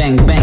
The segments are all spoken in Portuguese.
bang bang.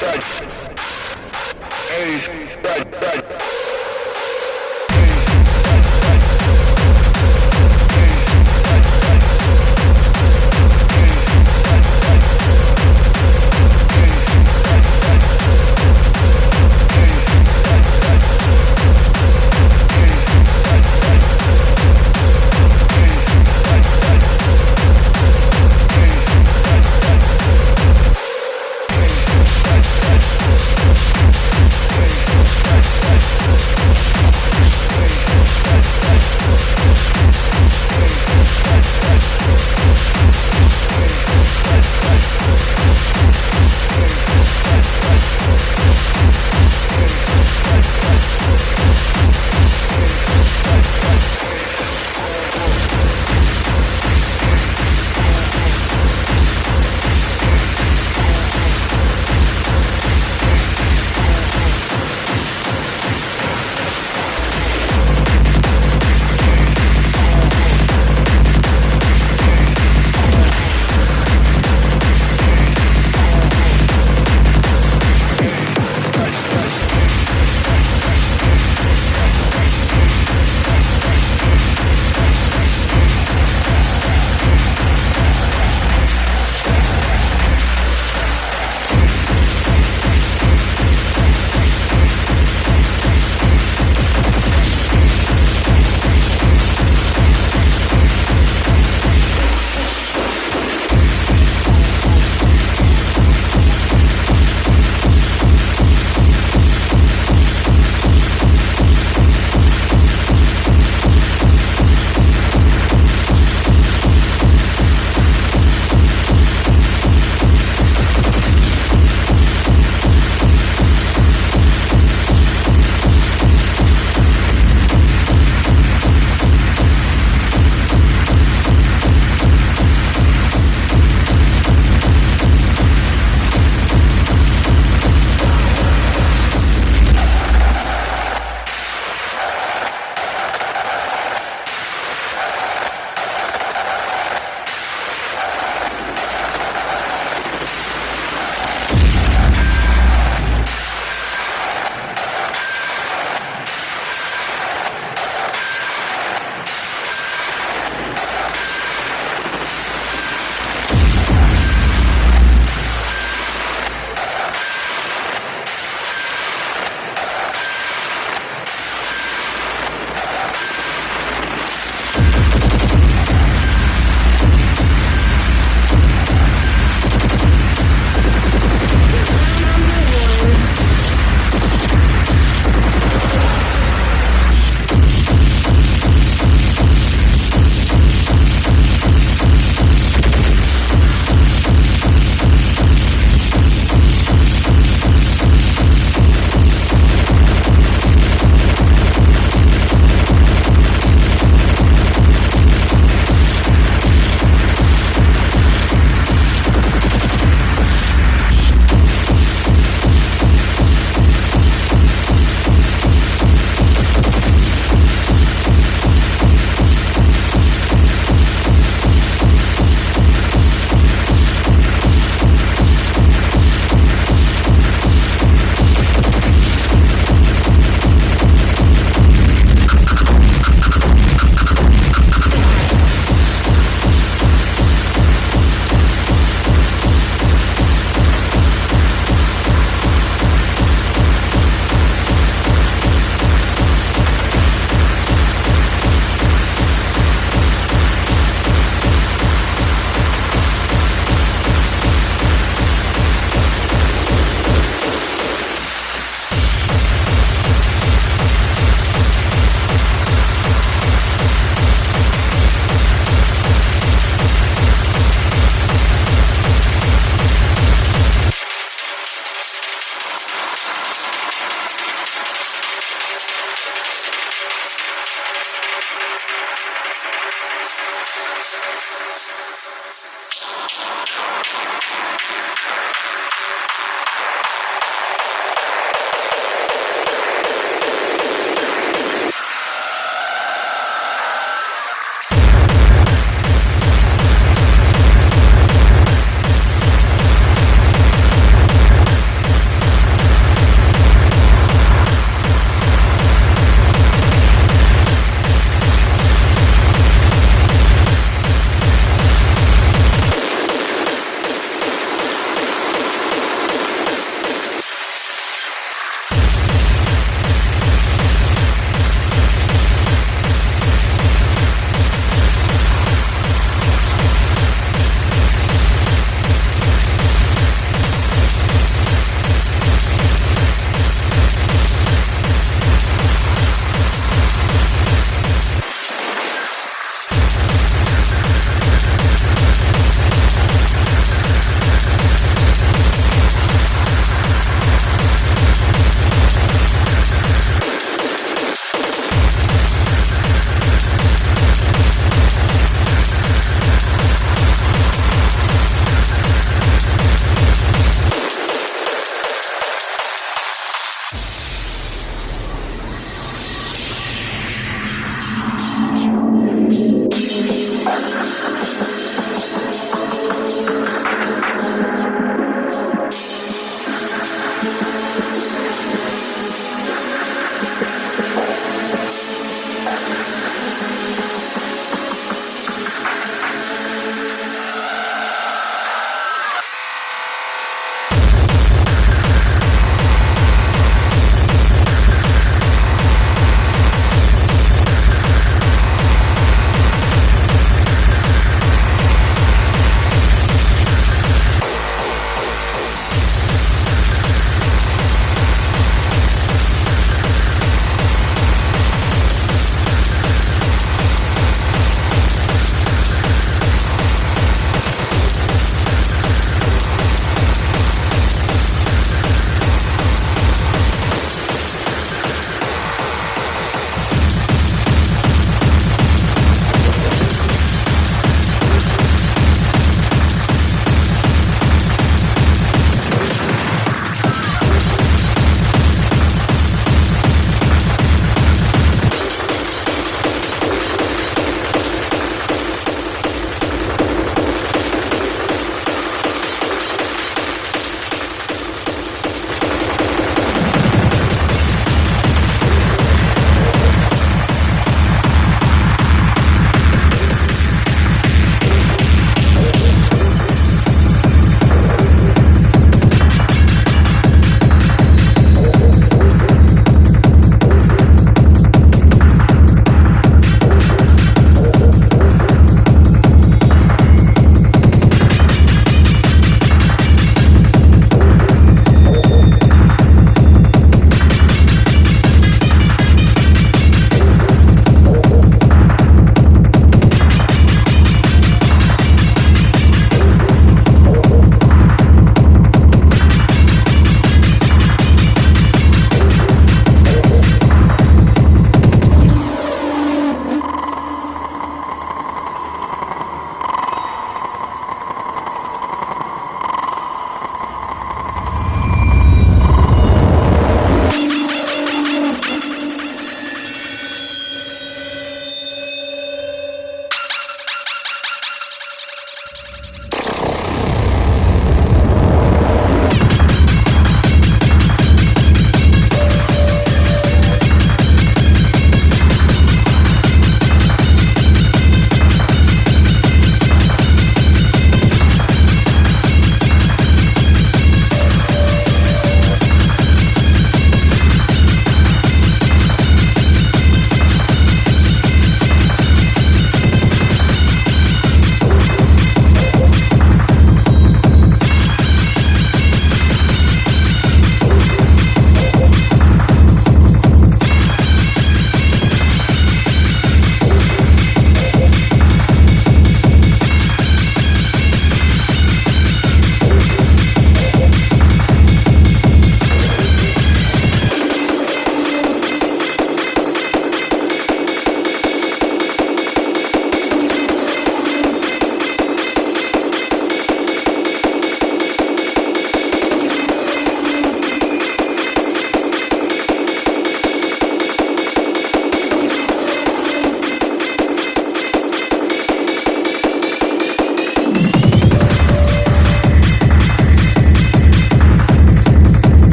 Hey.